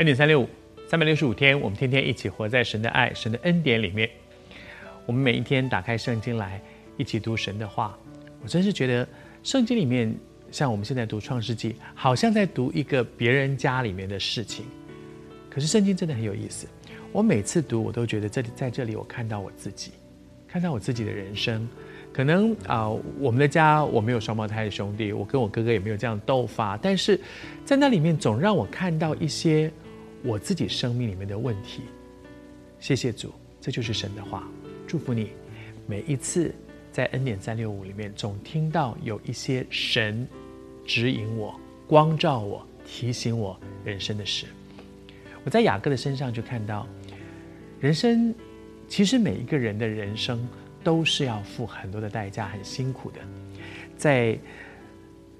恩典三六五，三百六十五天，我们天天一起活在神的爱、神的恩典里面。我们每一天打开圣经来，一起读神的话。我真是觉得圣经里面，像我们现在读创世纪，好像在读一个别人家里面的事情。可是圣经真的很有意思。我每次读，我都觉得这里在这里，我看到我自己，看到我自己的人生。可能啊、我们的家我没有双胞胎的兄弟，我跟我哥哥也没有这样斗法，但是在那里面总让我看到一些我自己生命里面的问题。谢谢主，这就是神的话。祝福你，每一次在恩典三六五里面，总听到有一些神指引我、光照我、提醒我人生的事。我在雅各的身上就看到，人生其实每一个人的人生。都是要付很多的代价，很辛苦的。在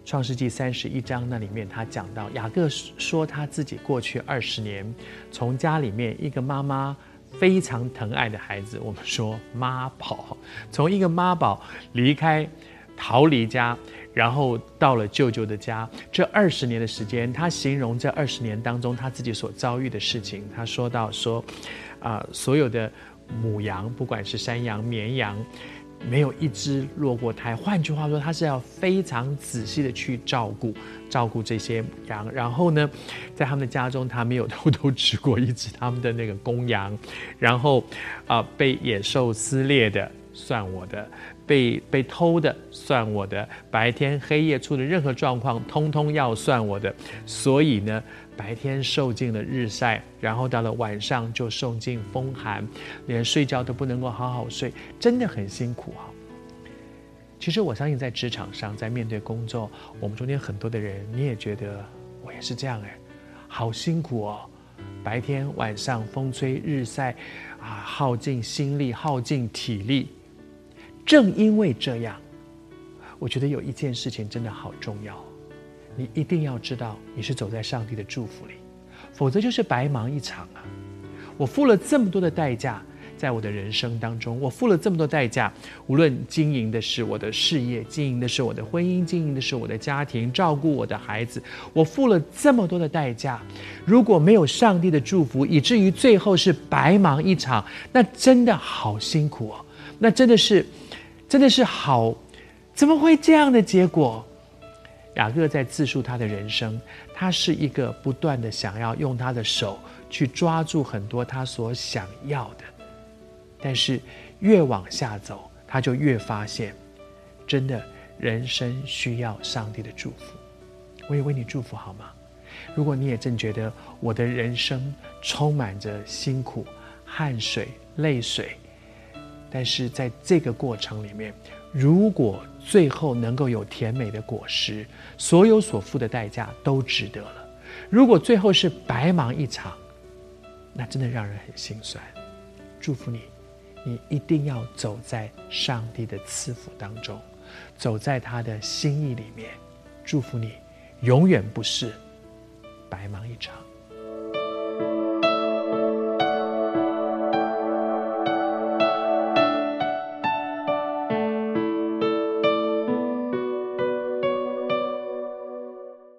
创世纪三十一章那里面，他讲到雅各说他自己过去二十年，从家里面一个妈妈非常疼爱的孩子，我们说妈宝，从一个妈宝离开，逃离家，然后到了舅舅的家。这二十年的时间，他形容这二十年当中他自己所遭遇的事情。他说到说，啊、所有的。母羊，不管是山羊、绵羊，没有一只落过胎。换句话说，他是要非常仔细的去照顾、照顾这些羊。然后呢，在他们的家中，他没有偷偷吃过一只他们的那个公羊。然后，啊、被野兽撕裂的算我的，被被偷的算我的，白天黑夜出的任何状况，通通要算我的。所以呢。白天受尽了日晒，然后到了晚上就受尽风寒，连睡觉都不能够好好睡，真的很辛苦哈。其实我相信，在职场上，在面对工作，我们中间很多的人，你也觉得我也是这样哎，好辛苦哦，白天晚上风吹日晒，啊，耗尽心力，耗尽体力。正因为这样，我觉得有一件事情真的好重要。你一定要知道，你是走在上帝的祝福里，否则就是白忙一场啊！我付了这么多的代价，在我的人生当中，我付了这么多代价，无论经营的是我的事业，经营的是我的婚姻，经营的是我的家庭，照顾我的孩子，我付了这么多的代价，如果没有上帝的祝福，以至于最后是白忙一场，那真的好辛苦哦！那真的是，真的是好，怎么会这样的结果？雅各在自述他的人生，他是一个不断的想要用他的手去抓住很多他所想要的，但是越往下走，他就越发现，真的人生需要上帝的祝福。我也为你祝福好吗？如果你也正觉得我的人生充满着辛苦、汗水、泪水，但是在这个过程里面，如果最后能够有甜美的果实，所有所付的代价都值得了。如果最后是白忙一场，那真的让人很心酸。祝福你，你一定要走在上帝的赐福当中，走在他的心意里面。祝福你，永远不是白忙一场。